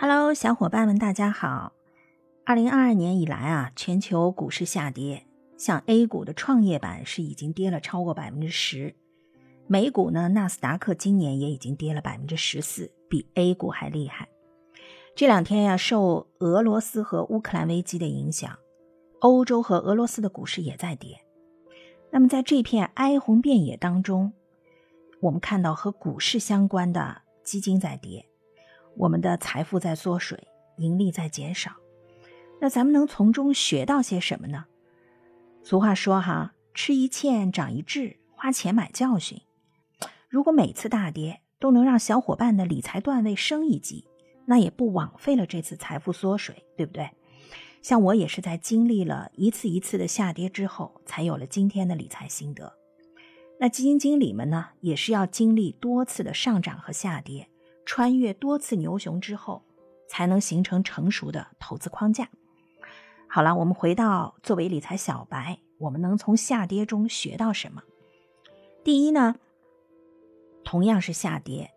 Hello，小伙伴们，大家好。二零二二年以来啊，全球股市下跌，像 A 股的创业板是已经跌了超过百分之十，美股呢，纳斯达克今年也已经跌了百分之十四，比 A 股还厉害。这两天呀，受俄罗斯和乌克兰危机的影响，欧洲和俄罗斯的股市也在跌。那么在这片哀鸿遍野当中，我们看到和股市相关的基金在跌，我们的财富在缩水，盈利在减少。那咱们能从中学到些什么呢？俗话说哈，吃一堑长一智，花钱买教训。如果每次大跌都能让小伙伴的理财段位升一级，那也不枉费了这次财富缩水，对不对？像我也是在经历了一次一次的下跌之后，才有了今天的理财心得。那基金经理们呢，也是要经历多次的上涨和下跌，穿越多次牛熊之后，才能形成成熟的投资框架。好了，我们回到作为理财小白，我们能从下跌中学到什么？第一呢，同样是下跌。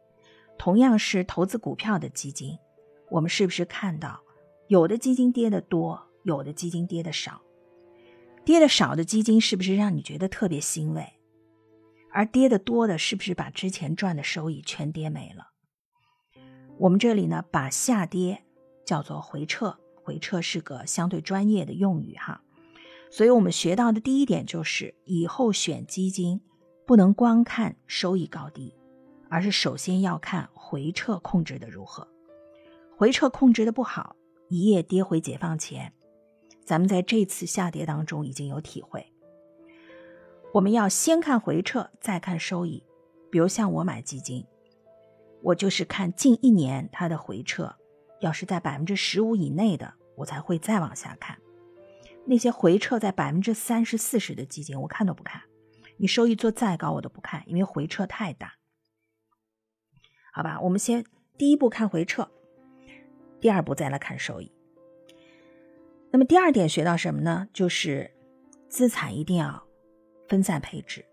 同样是投资股票的基金，我们是不是看到有的基金跌得多，有的基金跌得少？跌得少的基金是不是让你觉得特别欣慰？而跌得多的，是不是把之前赚的收益全跌没了？我们这里呢，把下跌叫做回撤，回撤是个相对专业的用语哈。所以我们学到的第一点就是，以后选基金不能光看收益高低。而是首先要看回撤控制的如何，回撤控制的不好，一夜跌回解放前。咱们在这次下跌当中已经有体会。我们要先看回撤，再看收益。比如像我买基金，我就是看近一年它的回撤，要是在百分之十五以内的，我才会再往下看。那些回撤在百分之三十四十的基金，我看都不看。你收益做再高，我都不看，因为回撤太大。好吧，我们先第一步看回撤，第二步再来看收益。那么第二点学到什么呢？就是资产一定要分散配置，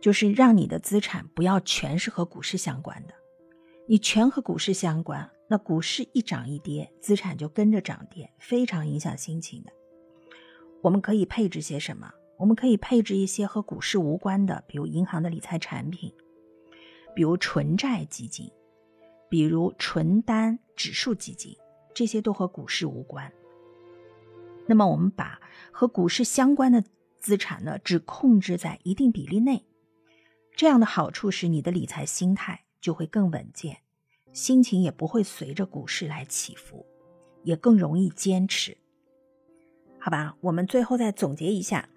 就是让你的资产不要全是和股市相关的。你全和股市相关，那股市一涨一跌，资产就跟着涨跌，非常影响心情的。我们可以配置些什么？我们可以配置一些和股市无关的，比如银行的理财产品。比如纯债基金，比如纯单指数基金，这些都和股市无关。那么我们把和股市相关的资产呢，只控制在一定比例内，这样的好处是你的理财心态就会更稳健，心情也不会随着股市来起伏，也更容易坚持。好吧，我们最后再总结一下，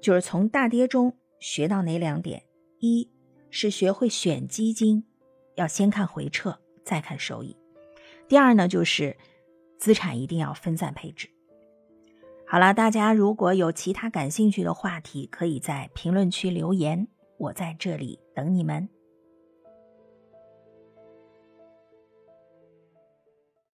就是从大跌中学到哪两点？一。是学会选基金，要先看回撤，再看收益。第二呢，就是资产一定要分散配置。好了，大家如果有其他感兴趣的话题，可以在评论区留言，我在这里等你们。